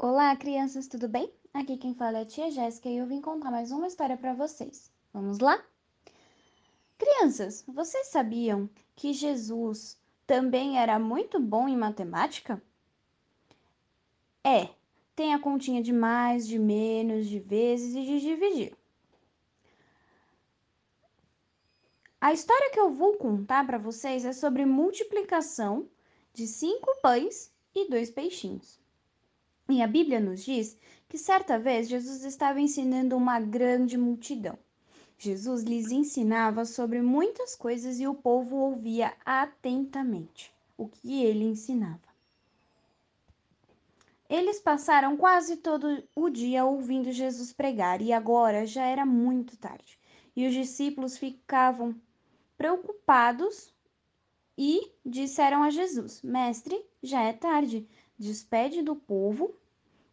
Olá, crianças, tudo bem? Aqui quem fala é a tia Jéssica e eu vim contar mais uma história para vocês. Vamos lá? Crianças, vocês sabiam que Jesus também era muito bom em matemática? É, tem a continha de mais, de menos, de vezes e de dividir. A história que eu vou contar para vocês é sobre multiplicação de cinco pães e dois peixinhos. E a Bíblia nos diz que certa vez Jesus estava ensinando uma grande multidão. Jesus lhes ensinava sobre muitas coisas e o povo ouvia atentamente o que ele ensinava. Eles passaram quase todo o dia ouvindo Jesus pregar e agora já era muito tarde. E os discípulos ficavam preocupados e disseram a Jesus: Mestre, já é tarde, despede do povo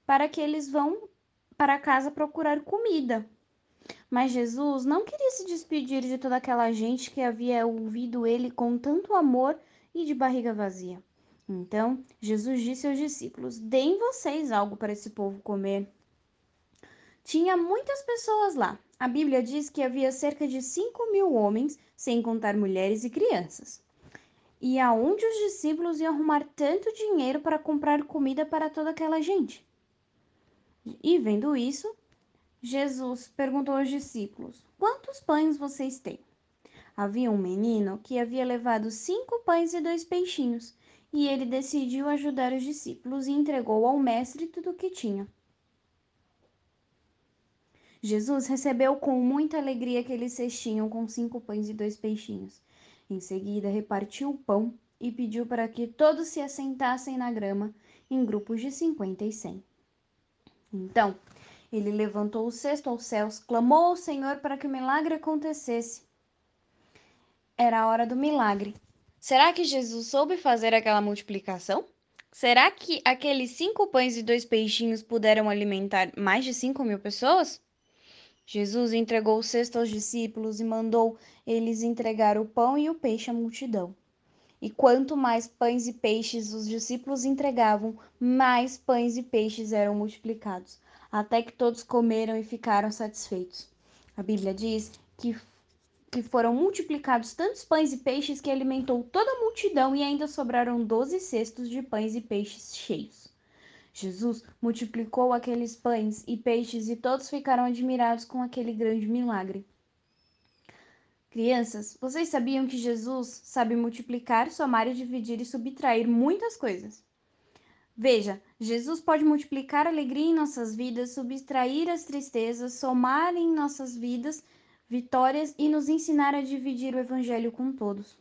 para que eles vão para casa procurar comida. Mas Jesus não queria se despedir de toda aquela gente que havia ouvido ele com tanto amor e de barriga vazia. Então, Jesus disse aos discípulos: Deem vocês algo para esse povo comer. Tinha muitas pessoas lá. A Bíblia diz que havia cerca de 5 mil homens, sem contar mulheres e crianças. E aonde os discípulos iam arrumar tanto dinheiro para comprar comida para toda aquela gente? E vendo isso, Jesus perguntou aos discípulos: Quantos pães vocês têm? Havia um menino que havia levado cinco pães e dois peixinhos, e ele decidiu ajudar os discípulos e entregou ao mestre tudo o que tinha. Jesus recebeu com muita alegria aquele cestinho com cinco pães e dois peixinhos. Em seguida, repartiu o pão e pediu para que todos se assentassem na grama, em grupos de cinquenta e cem. Então, ele levantou o cesto aos céus, clamou ao Senhor para que o milagre acontecesse. Era a hora do milagre. Será que Jesus soube fazer aquela multiplicação? Será que aqueles cinco pães e dois peixinhos puderam alimentar mais de cinco mil pessoas? Jesus entregou o cesto aos discípulos e mandou eles entregar o pão e o peixe à multidão. E quanto mais pães e peixes os discípulos entregavam, mais pães e peixes eram multiplicados, até que todos comeram e ficaram satisfeitos. A Bíblia diz que, que foram multiplicados tantos pães e peixes que alimentou toda a multidão e ainda sobraram doze cestos de pães e peixes cheios. Jesus multiplicou aqueles pães e peixes e todos ficaram admirados com aquele grande milagre. Crianças, vocês sabiam que Jesus sabe multiplicar, somar e dividir e subtrair muitas coisas? Veja, Jesus pode multiplicar alegria em nossas vidas, subtrair as tristezas, somar em nossas vidas vitórias e nos ensinar a dividir o evangelho com todos.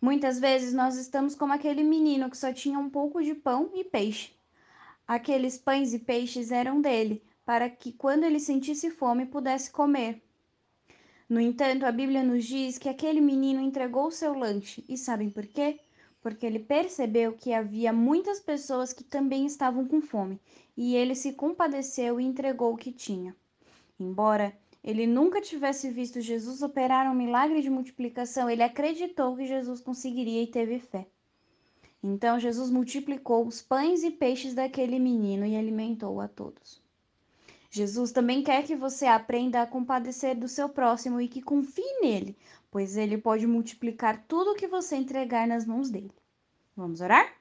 Muitas vezes nós estamos como aquele menino que só tinha um pouco de pão e peixe. Aqueles pães e peixes eram dele, para que quando ele sentisse fome pudesse comer. No entanto, a Bíblia nos diz que aquele menino entregou o seu lanche. E sabem por quê? Porque ele percebeu que havia muitas pessoas que também estavam com fome, e ele se compadeceu e entregou o que tinha. Embora ele nunca tivesse visto Jesus operar um milagre de multiplicação, ele acreditou que Jesus conseguiria e teve fé. Então Jesus multiplicou os pães e peixes daquele menino e alimentou a todos. Jesus também quer que você aprenda a compadecer do seu próximo e que confie nele, pois ele pode multiplicar tudo o que você entregar nas mãos dele. Vamos orar?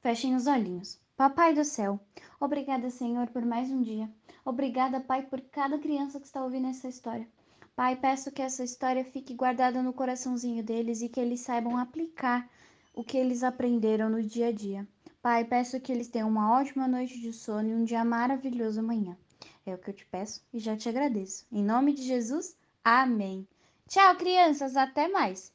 Fechem os olhinhos. Papai do céu, obrigada, Senhor, por mais um dia. Obrigada, Pai, por cada criança que está ouvindo essa história. Pai, peço que essa história fique guardada no coraçãozinho deles e que eles saibam aplicar o que eles aprenderam no dia a dia. Pai, peço que eles tenham uma ótima noite de sono e um dia maravilhoso amanhã. É o que eu te peço e já te agradeço. Em nome de Jesus, amém. Tchau, crianças, até mais.